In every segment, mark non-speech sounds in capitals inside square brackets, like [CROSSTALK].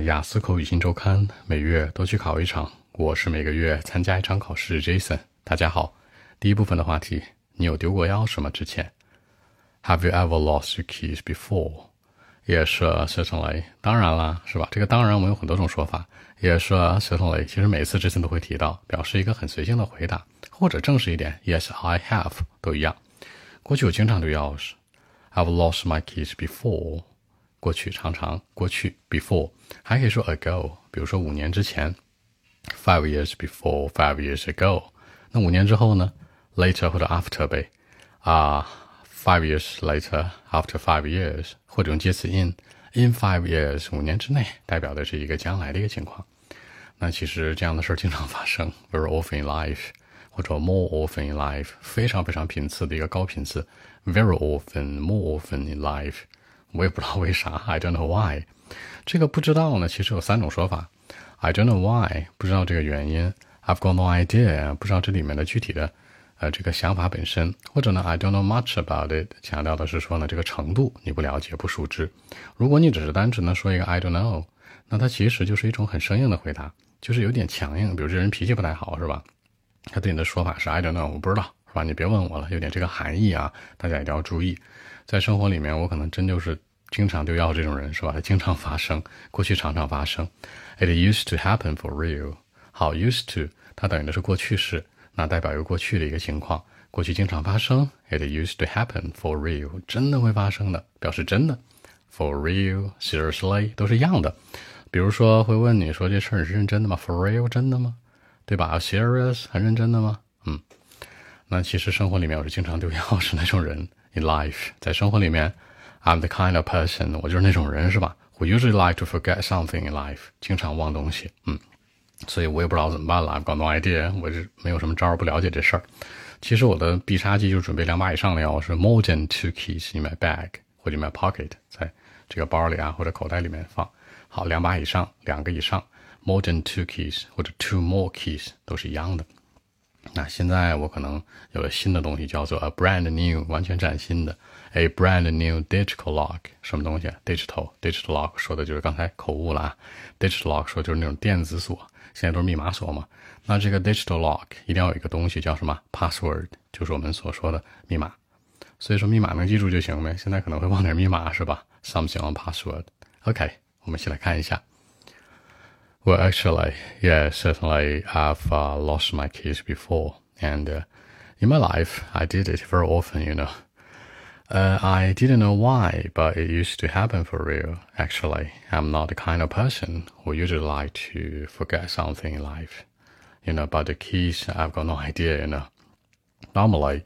雅思口语新周刊，每月都去考一场。我是每个月参加一场考试，Jason。大家好，第一部分的话题，你有丢过钥匙吗？之前，Have you ever lost your keys before? Yes, certainly 当然啦，是吧？这个当然我们有很多种说法，也是 certainly。其实每次 Jason 都会提到，表示一个很随性的回答，或者正式一点，Yes I have 都一样。过去我经常丢钥匙，I've lost my keys before。过去常常过去 before 还可以说 ago，比如说五年之前，five years before，five years ago。那五年之后呢？later 或者 after 呗啊，five years later，after five years，或者用介词 in，in five years，五年之内，代表的是一个将来的一个情况。那其实这样的事儿经常发生，very often in life，或者 more often in life，非常非常频次的一个高频次，very often，more often in life。 我也不知道为啥，I don't know why。这个不知道呢，其实有三种说法。I don't know why，不知道这个原因。I've got no idea，不知道这里面的具体的呃这个想法本身。或者呢，I don't know much about it，强调的是说呢这个程度你不了解不熟知。如果你只是单纯的说一个 I don't know，那它其实就是一种很生硬的回答，就是有点强硬。比如这人脾气不太好是吧？他对你的说法是 I don't know，我不知道是吧？你别问我了，有点这个含义啊，大家一定要注意。在生活里面，我可能真就是经常丢钥匙这种人，是吧？它经常发生，过去常常发生。It used to happen for real。好，used to 它等于的是过去式，那代表一个过去的一个情况，过去经常发生。It used to happen for real，真的会发生的，表示真的。For real，seriously 都是一样的。比如说会问你说这事儿你是认真的吗？For real，真的吗？对吧？Serious，很认真的吗？嗯。那其实生活里面我是经常丢钥匙那种人。in life，在生活里面，I'm the kind of person，我就是那种人，是吧？Who usually like to forget something in life，经常忘东西，嗯，所以我也不知道怎么办了，I've got no idea，我是没有什么招儿，不了解这事儿。其实我的必杀技就是准备两把以上的钥匙，more than two keys in my bag 或者 my pocket，在这个包里啊或者口袋里面放。好，两把以上，两个以上，more than two keys 或者 two more keys 都是一样的。那现在我可能有了新的东西，叫做 a brand new，完全崭新的 a brand new digital lock，什么东西？digital digital lock 说的就是刚才口误了啊，digital lock 说就是那种电子锁，现在都是密码锁嘛。那这个 digital lock 一定要有一个东西叫什么？password，就是我们所说的密码。所以说密码能记住就行呗。现在可能会忘点密码是吧？Something on password。OK，我们一起来看一下。Well, actually, yeah, certainly I've uh, lost my keys before, and uh, in my life I did it very often. You know, uh, I didn't know why, but it used to happen for real. Actually, I'm not the kind of person who usually like to forget something in life. You know, but the keys I've got no [LAUGHS] idea. You know, normally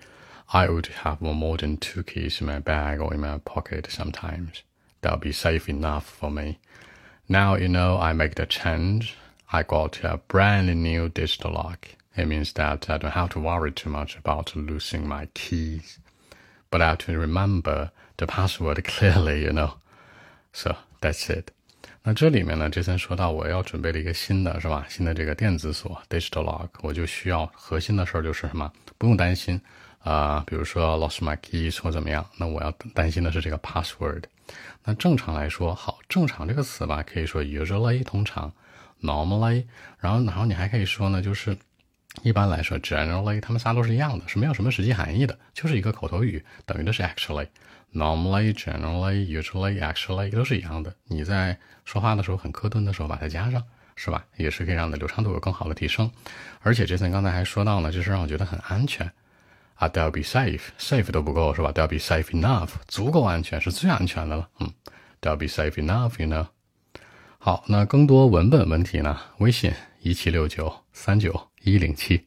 I would have more than two keys in my bag or in my pocket sometimes. That would be safe enough for me. Now you know I make the change. I got a brand new digital lock. It means that I don't have to worry too much about losing my keys, but I have to remember the password clearly, [LAUGHS] you know. So that's it. 那这里面呢，这森说到我要准备了一个新的，是吧？新的这个电子锁 digital lock，我就需要核心的事儿就是什么？不用担心 啊、比如说 lost my keys 或怎么样，那我要担心的是这个 password。那正常来说，好，正常这个词吧，可以说 usually 通常，normally，然后然后你还可以说呢，就是一般来说 generally，他们仨都是一样的，是没有什么实际含义的，就是一个口头语，等于的是 actually，normally，generally，usually，actually 都是一样的。你在说话的时候很磕顿的时候，把它加上，是吧？也是可以让你的流畅度有更好的提升。而且 Jason 刚才还说到呢，这是让我觉得很安全。啊，they'll be safe，safe 都不够是吧？they'll be safe enough，足够安全，是最安全的了。嗯，they'll be safe enough，you know。好，那更多文本问题呢？微信一七六九三九一零七。